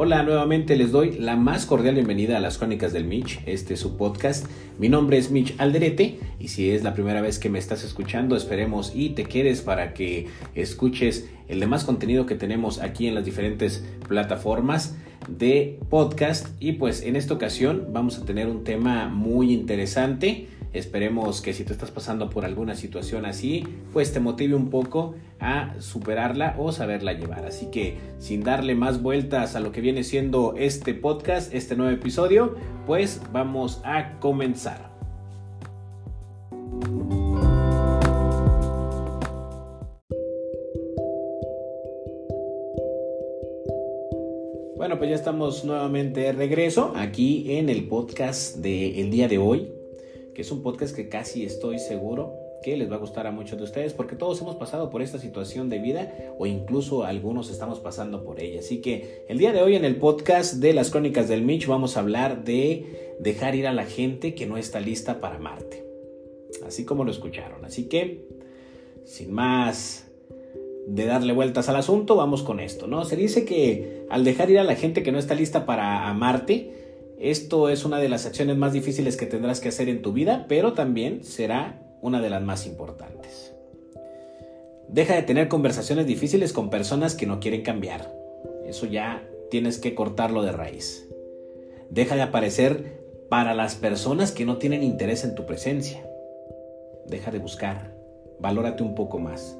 Hola, nuevamente les doy la más cordial bienvenida a las Crónicas del Mitch, este es su podcast. Mi nombre es Mitch Alderete y si es la primera vez que me estás escuchando, esperemos y te quedes para que escuches el demás contenido que tenemos aquí en las diferentes plataformas de podcast. Y pues en esta ocasión vamos a tener un tema muy interesante Esperemos que si te estás pasando por alguna situación así, pues te motive un poco a superarla o saberla llevar. Así que sin darle más vueltas a lo que viene siendo este podcast, este nuevo episodio, pues vamos a comenzar. Bueno, pues ya estamos nuevamente de regreso aquí en el podcast del día de hoy que es un podcast que casi estoy seguro que les va a gustar a muchos de ustedes porque todos hemos pasado por esta situación de vida o incluso algunos estamos pasando por ella. Así que el día de hoy en el podcast de las crónicas del Mitch vamos a hablar de dejar ir a la gente que no está lista para amarte. Así como lo escucharon. Así que, sin más de darle vueltas al asunto, vamos con esto, ¿no? Se dice que al dejar ir a la gente que no está lista para amarte, esto es una de las acciones más difíciles que tendrás que hacer en tu vida, pero también será una de las más importantes. Deja de tener conversaciones difíciles con personas que no quieren cambiar. Eso ya tienes que cortarlo de raíz. Deja de aparecer para las personas que no tienen interés en tu presencia. Deja de buscar. Valórate un poco más.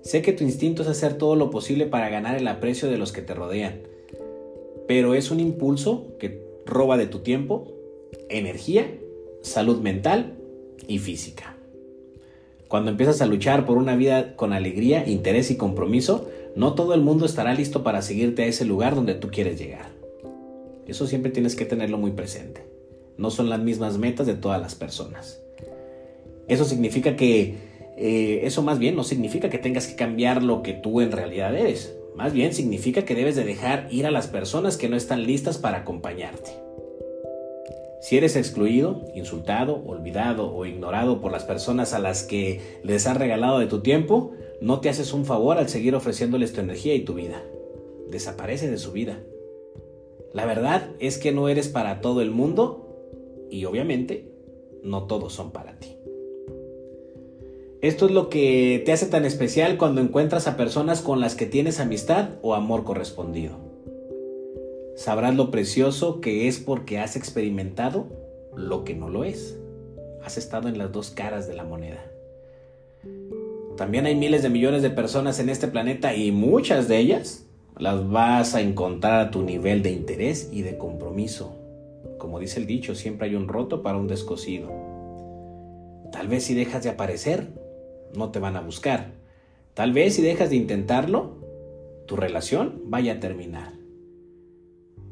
Sé que tu instinto es hacer todo lo posible para ganar el aprecio de los que te rodean, pero es un impulso que roba de tu tiempo, energía, salud mental y física. Cuando empiezas a luchar por una vida con alegría, interés y compromiso, no todo el mundo estará listo para seguirte a ese lugar donde tú quieres llegar. Eso siempre tienes que tenerlo muy presente. No son las mismas metas de todas las personas. Eso significa que, eh, eso más bien no significa que tengas que cambiar lo que tú en realidad eres. Más bien significa que debes de dejar ir a las personas que no están listas para acompañarte. Si eres excluido, insultado, olvidado o ignorado por las personas a las que les has regalado de tu tiempo, no te haces un favor al seguir ofreciéndoles tu energía y tu vida. Desaparece de su vida. La verdad es que no eres para todo el mundo y obviamente no todos son para ti. Esto es lo que te hace tan especial cuando encuentras a personas con las que tienes amistad o amor correspondido. Sabrás lo precioso que es porque has experimentado lo que no lo es. Has estado en las dos caras de la moneda. También hay miles de millones de personas en este planeta y muchas de ellas las vas a encontrar a tu nivel de interés y de compromiso. Como dice el dicho, siempre hay un roto para un descosido. Tal vez si dejas de aparecer, no te van a buscar. Tal vez si dejas de intentarlo, tu relación vaya a terminar.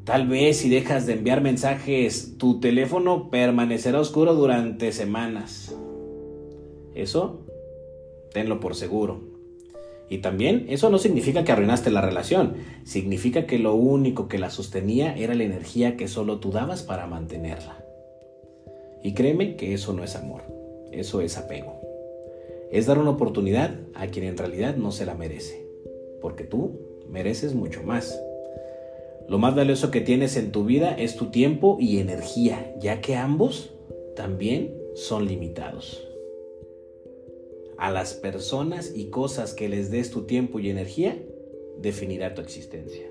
Tal vez si dejas de enviar mensajes, tu teléfono permanecerá oscuro durante semanas. Eso, tenlo por seguro. Y también eso no significa que arruinaste la relación, significa que lo único que la sostenía era la energía que solo tú dabas para mantenerla. Y créeme que eso no es amor, eso es apego es dar una oportunidad a quien en realidad no se la merece, porque tú mereces mucho más. Lo más valioso que tienes en tu vida es tu tiempo y energía, ya que ambos también son limitados. A las personas y cosas que les des tu tiempo y energía, definirá tu existencia.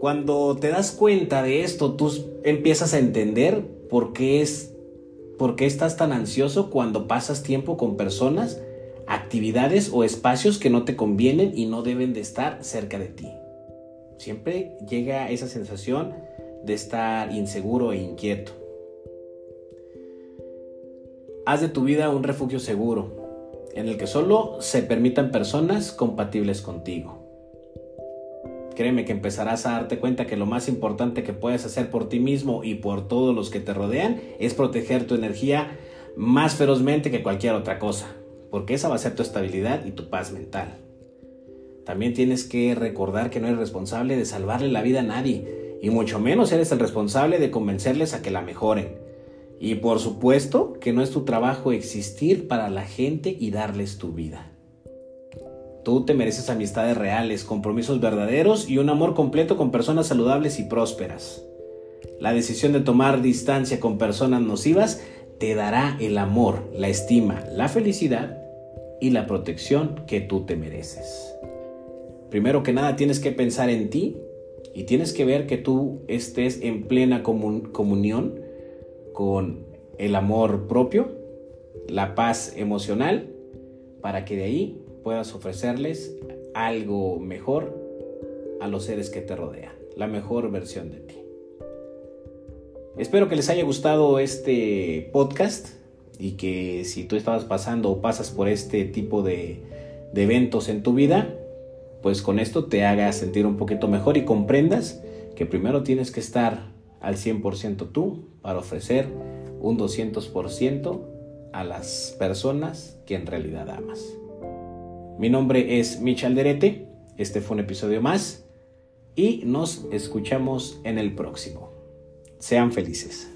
Cuando te das cuenta de esto, tú empiezas a entender por qué es ¿Por qué estás tan ansioso cuando pasas tiempo con personas, actividades o espacios que no te convienen y no deben de estar cerca de ti? Siempre llega esa sensación de estar inseguro e inquieto. Haz de tu vida un refugio seguro, en el que solo se permitan personas compatibles contigo. Créeme que empezarás a darte cuenta que lo más importante que puedes hacer por ti mismo y por todos los que te rodean es proteger tu energía más ferozmente que cualquier otra cosa, porque esa va a ser tu estabilidad y tu paz mental. También tienes que recordar que no eres responsable de salvarle la vida a nadie, y mucho menos eres el responsable de convencerles a que la mejoren. Y por supuesto que no es tu trabajo existir para la gente y darles tu vida. Tú te mereces amistades reales, compromisos verdaderos y un amor completo con personas saludables y prósperas. La decisión de tomar distancia con personas nocivas te dará el amor, la estima, la felicidad y la protección que tú te mereces. Primero que nada tienes que pensar en ti y tienes que ver que tú estés en plena comunión con el amor propio, la paz emocional, para que de ahí puedas ofrecerles algo mejor a los seres que te rodean, la mejor versión de ti. Espero que les haya gustado este podcast y que si tú estabas pasando o pasas por este tipo de, eventos en tu vida, pues con esto te haga sentir un poquito mejor y comprendas que primero tienes que estar al 100% tú para ofrecer un 200% a las personas que en realidad amas. Mi nombre es Michal Derete, este fue un episodio más y nos escuchamos en el próximo. Sean felices.